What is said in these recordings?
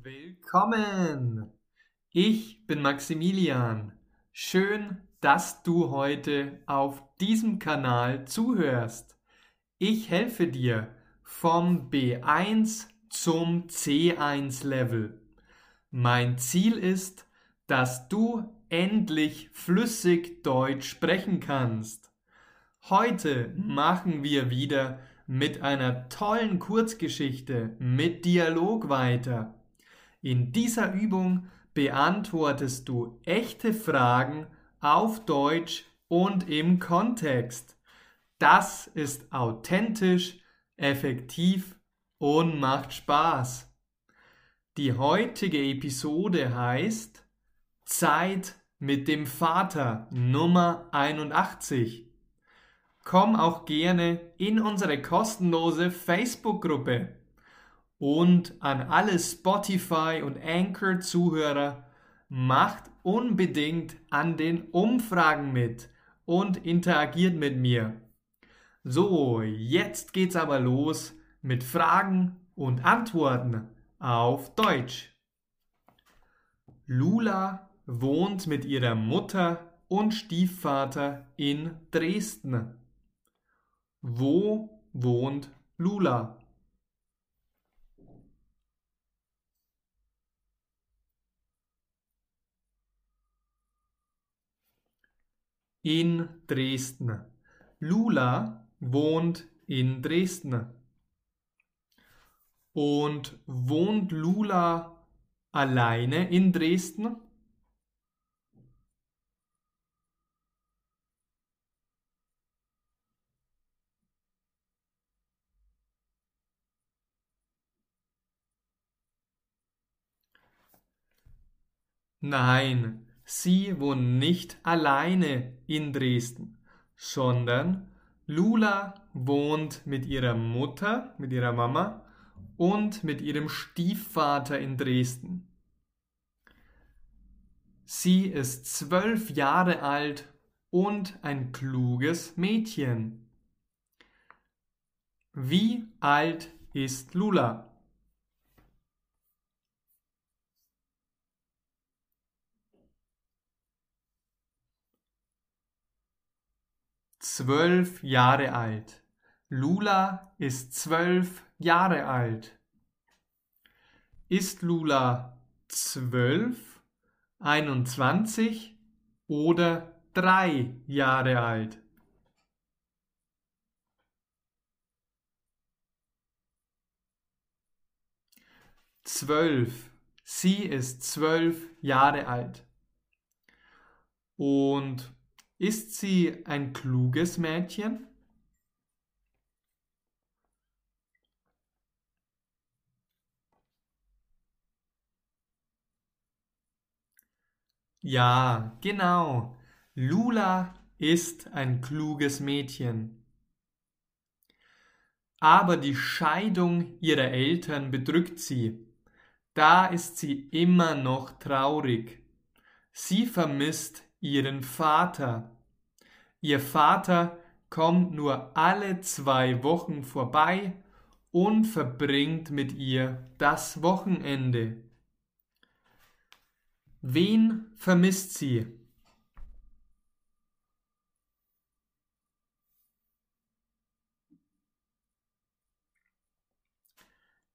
Willkommen! Ich bin Maximilian. Schön, dass du heute auf diesem Kanal zuhörst. Ich helfe dir vom B1 zum C1 Level. Mein Ziel ist, dass du endlich flüssig Deutsch sprechen kannst. Heute machen wir wieder mit einer tollen Kurzgeschichte mit Dialog weiter. In dieser Übung beantwortest du echte Fragen auf Deutsch und im Kontext. Das ist authentisch, effektiv und macht Spaß. Die heutige Episode heißt Zeit mit dem Vater Nummer 81. Komm auch gerne in unsere kostenlose Facebook-Gruppe. Und an alle Spotify und Anchor Zuhörer, macht unbedingt an den Umfragen mit und interagiert mit mir. So, jetzt geht's aber los mit Fragen und Antworten auf Deutsch. Lula wohnt mit ihrer Mutter und Stiefvater in Dresden. Wo wohnt Lula? In Dresden. Lula wohnt in Dresden. Und wohnt Lula alleine in Dresden? Nein, Sie wohnt nicht alleine in Dresden, sondern Lula wohnt mit ihrer Mutter, mit ihrer Mama und mit ihrem Stiefvater in Dresden. Sie ist zwölf Jahre alt und ein kluges Mädchen. Wie alt ist Lula? Zwölf Jahre alt. Lula ist zwölf Jahre alt. Ist Lula zwölf, einundzwanzig oder drei Jahre alt? Zwölf. Sie ist zwölf Jahre alt. Und ist sie ein kluges Mädchen? Ja, genau. Lula ist ein kluges Mädchen. Aber die Scheidung ihrer Eltern bedrückt sie. Da ist sie immer noch traurig. Sie vermisst ihren Vater. Ihr Vater kommt nur alle zwei Wochen vorbei und verbringt mit ihr das Wochenende. Wen vermisst sie?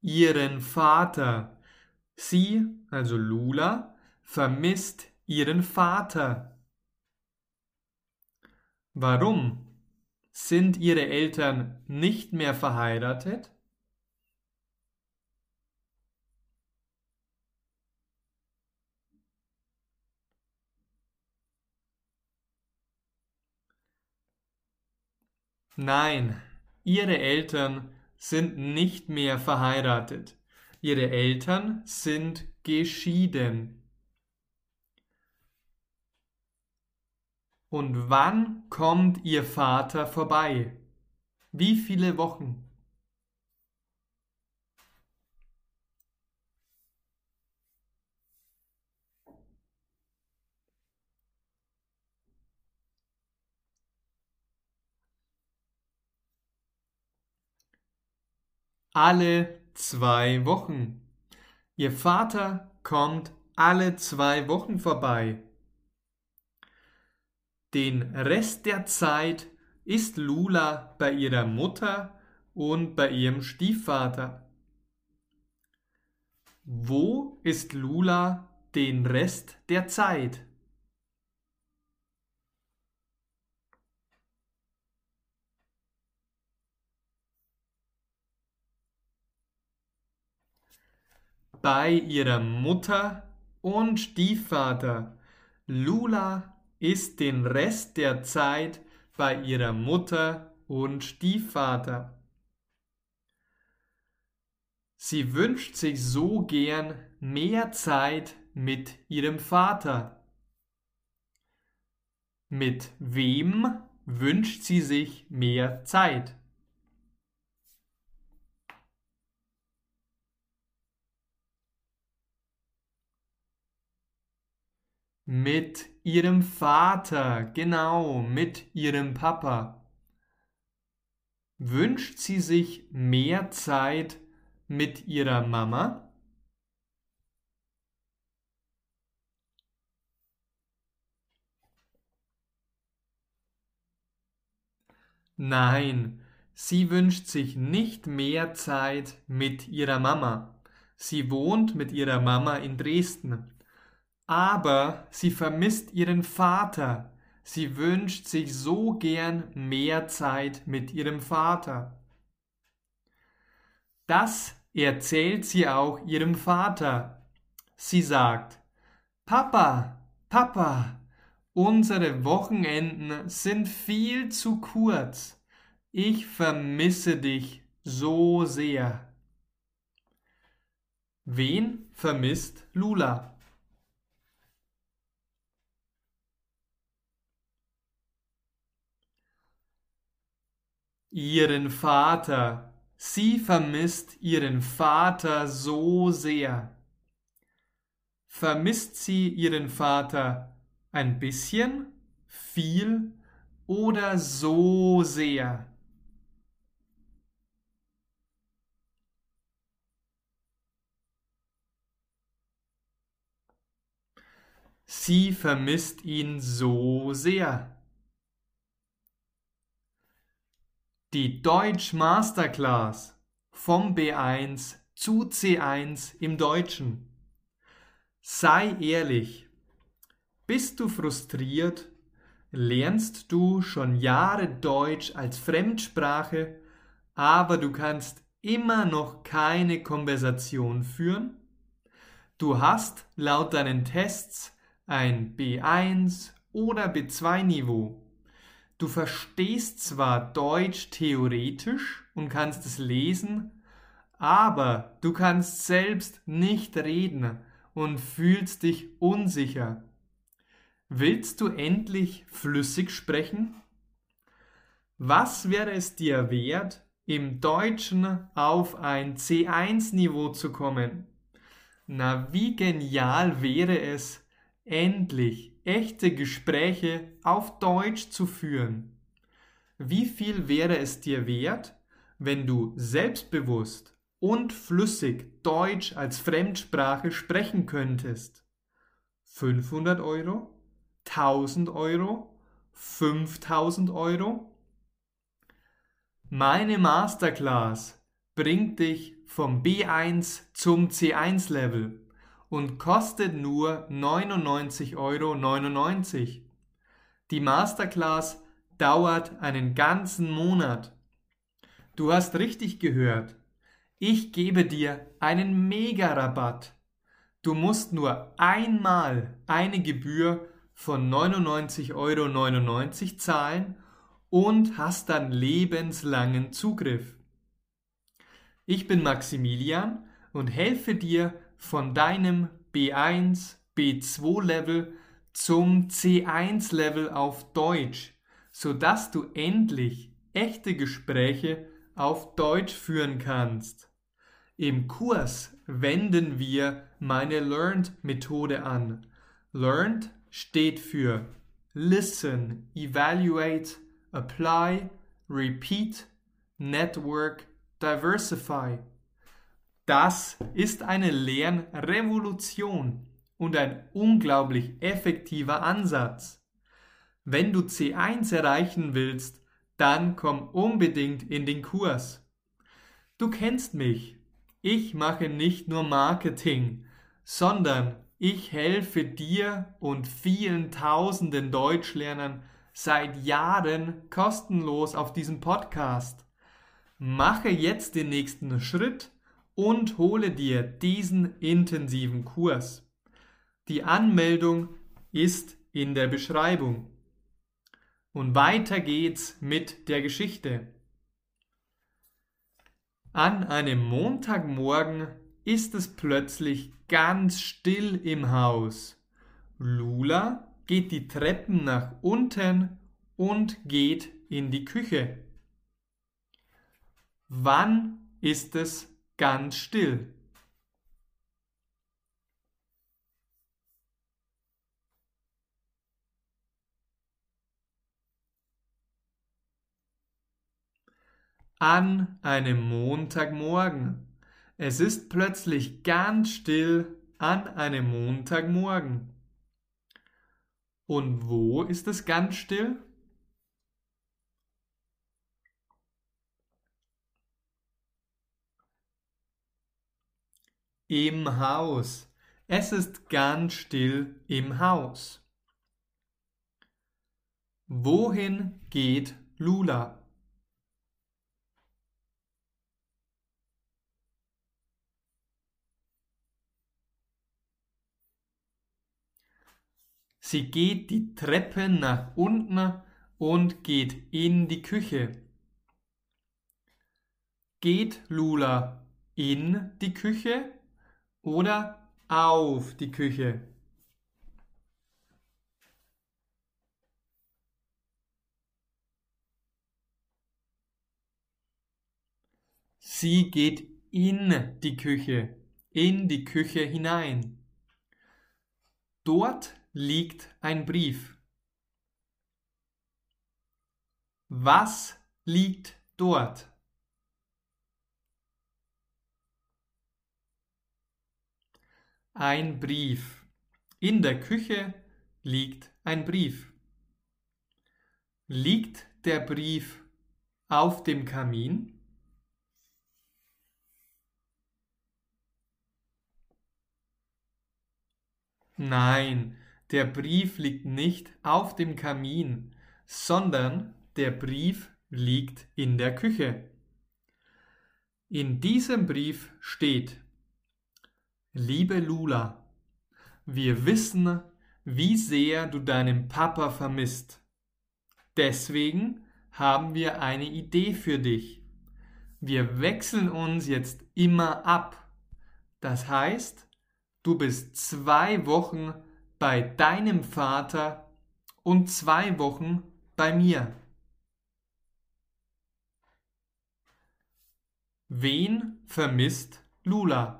Ihren Vater. Sie, also Lula, vermisst ihren Vater. Warum? Sind ihre Eltern nicht mehr verheiratet? Nein, ihre Eltern sind nicht mehr verheiratet. Ihre Eltern sind geschieden. Und wann kommt Ihr Vater vorbei? Wie viele Wochen? Alle zwei Wochen. Ihr Vater kommt alle zwei Wochen vorbei. Den Rest der Zeit ist Lula bei ihrer Mutter und bei ihrem Stiefvater. Wo ist Lula den Rest der Zeit? Bei ihrer Mutter und Stiefvater. Lula ist den Rest der Zeit bei ihrer Mutter und Stiefvater. Sie wünscht sich so gern mehr Zeit mit ihrem Vater. Mit wem wünscht sie sich mehr Zeit? Mit ihrem Vater, genau, mit ihrem Papa. Wünscht sie sich mehr Zeit mit ihrer Mama? Nein, sie wünscht sich nicht mehr Zeit mit ihrer Mama. Sie wohnt mit ihrer Mama in Dresden. Aber sie vermisst ihren Vater. Sie wünscht sich so gern mehr Zeit mit ihrem Vater. Das erzählt sie auch ihrem Vater. Sie sagt, Papa, Papa, unsere Wochenenden sind viel zu kurz. Ich vermisse dich so sehr. Wen vermisst Lula? Ihren Vater. Sie vermisst ihren Vater so sehr. Vermisst sie ihren Vater ein bisschen, viel oder so sehr? Sie vermisst ihn so sehr. Die Deutsch Masterclass vom B1 zu C1 im Deutschen. Sei ehrlich. Bist du frustriert? Lernst du schon Jahre Deutsch als Fremdsprache, aber du kannst immer noch keine Konversation führen? Du hast laut deinen Tests ein B1 oder B2 Niveau Du verstehst zwar Deutsch theoretisch und kannst es lesen, aber du kannst selbst nicht reden und fühlst dich unsicher. Willst du endlich flüssig sprechen? Was wäre es dir wert, im Deutschen auf ein C1-Niveau zu kommen? Na, wie genial wäre es, endlich echte Gespräche auf Deutsch zu führen. Wie viel wäre es dir wert, wenn du selbstbewusst und flüssig Deutsch als Fremdsprache sprechen könntest? 500 Euro? 1000 Euro? 5000 Euro? Meine Masterclass bringt dich vom B1 zum C1 Level und kostet nur 99,99 Euro. Die Masterclass dauert einen ganzen Monat. Du hast richtig gehört. Ich gebe dir einen Mega-Rabatt. Du musst nur einmal eine Gebühr von 99,99 Euro zahlen und hast dann lebenslangen Zugriff. Ich bin Maximilian und helfe dir von deinem B1, B2 Level zum C1 Level auf Deutsch, sodass du endlich echte Gespräche auf Deutsch führen kannst. Im Kurs wenden wir meine Learned Methode an. Learned steht für Listen, Evaluate, Apply, Repeat, Network, Diversify. Das ist eine Lernrevolution und ein unglaublich effektiver Ansatz. Wenn du C1 erreichen willst, dann komm unbedingt in den Kurs. Du kennst mich. Ich mache nicht nur Marketing, sondern ich helfe dir und vielen tausenden Deutschlernern seit Jahren kostenlos auf diesem Podcast. Mache jetzt den nächsten Schritt und hole dir diesen intensiven Kurs. Die Anmeldung ist in der Beschreibung. Und weiter geht's mit der Geschichte. An einem Montagmorgen ist es plötzlich ganz still im Haus. Lula geht die Treppen nach unten und geht in die Küche. Wann ist es ganz still? An einem Montagmorgen. Es ist plötzlich ganz still an einem Montagmorgen. Und wo ist es ganz still? Im Haus. Es ist ganz still im Haus. Wohin geht Lula? Sie geht die Treppe nach unten und geht in die Küche. Geht Lula in die Küche oder auf die Küche? Sie geht in die Küche, in die Küche hinein. Dort liegt ein Brief. Was liegt dort? Ein Brief. In der Küche liegt ein Brief. Liegt der Brief auf dem Kamin? Nein, der Brief liegt nicht auf dem Kamin, sondern der Brief liegt in der Küche. In diesem Brief steht, Liebe Lula, wir wissen, wie sehr du deinen Papa vermisst. Deswegen haben wir eine Idee für dich. Wir wechseln uns jetzt immer ab. Das heißt, du bist zwei Wochen bei deinem Vater und zwei Wochen bei mir. Wen vermisst Lula?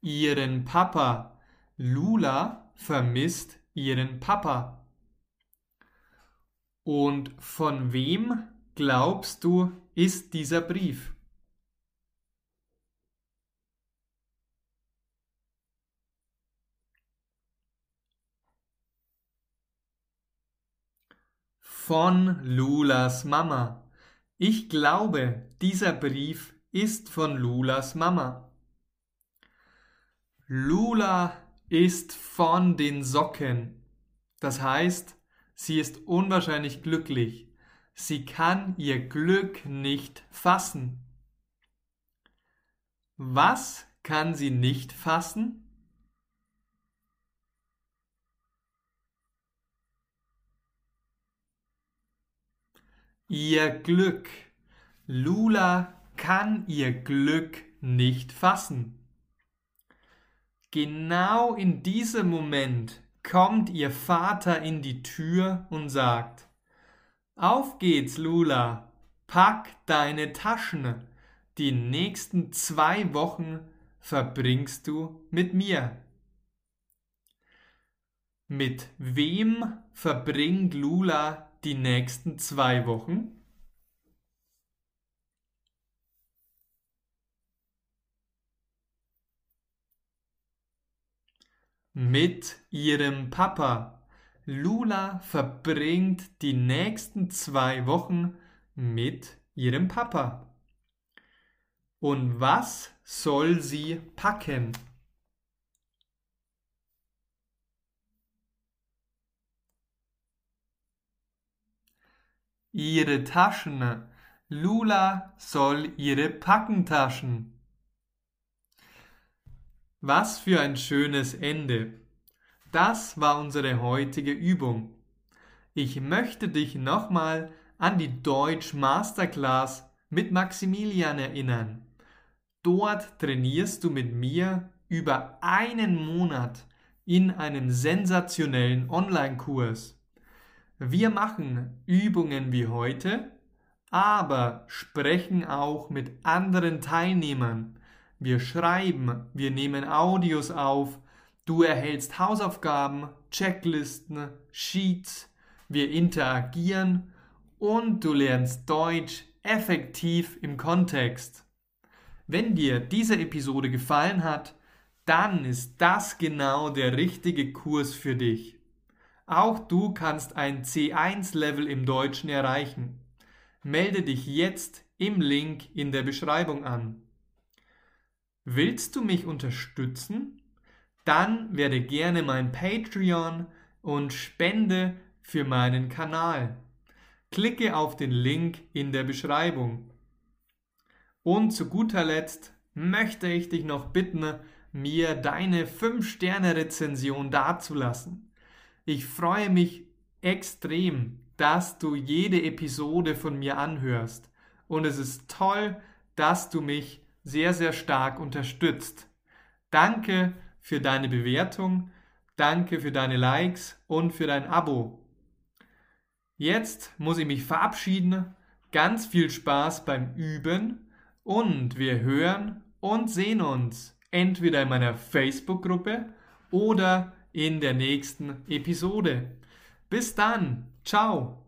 Ihren Papa. Lula vermisst ihren Papa. Und von wem glaubst du, ist dieser Brief? Von Lulas Mama. Ich glaube, dieser Brief ist von Lulas Mama. Lula ist von den Socken. Das heißt, sie ist unwahrscheinlich glücklich. Sie kann ihr Glück nicht fassen. Was kann sie nicht fassen? Ihr Glück. Lula kann ihr Glück nicht fassen. Genau in diesem Moment kommt ihr Vater in die Tür und sagt, auf geht's, Lula. Pack deine Taschen. Die nächsten zwei Wochen verbringst du mit mir. Mit wem verbringt Lula die nächsten zwei Wochen? Mit ihrem Papa. Lula verbringt die nächsten zwei Wochen mit ihrem Papa. Und was soll sie packen? Ihre Taschen. Lula soll ihre Packentaschen. Was für ein schönes Ende. Das war unsere heutige Übung. Ich möchte dich nochmal an die Deutsch Masterclass mit Maximilian erinnern. Dort trainierst du mit mir über einen Monat in einem sensationellen Online-Kurs. Wir machen Übungen wie heute, aber sprechen auch mit anderen Teilnehmern. Wir schreiben, wir nehmen Audios auf, du erhältst Hausaufgaben, Checklisten, Sheets, wir interagieren und du lernst Deutsch effektiv im Kontext. Wenn dir diese Episode gefallen hat, dann ist das genau der richtige Kurs für dich. Auch du kannst ein C1-Level im Deutschen erreichen. Melde dich jetzt im Link in der Beschreibung an. Willst du mich unterstützen? Dann werde gerne mein Patreon und spende für meinen Kanal. Klicke auf den Link in der Beschreibung. Und zu guter Letzt möchte ich dich noch bitten, mir deine 5-Sterne-Rezension dazulassen. Ich freue mich extrem, dass du jede Episode von mir anhörst. Und es ist toll, dass du mich sehr, sehr stark unterstützt. Danke für deine Bewertung, danke für deine Likes und für dein Abo. Jetzt muss ich mich verabschieden. Ganz viel Spaß beim Üben und wir hören und sehen uns entweder in meiner Facebook-Gruppe oder in der nächsten Episode. Bis dann, ciao!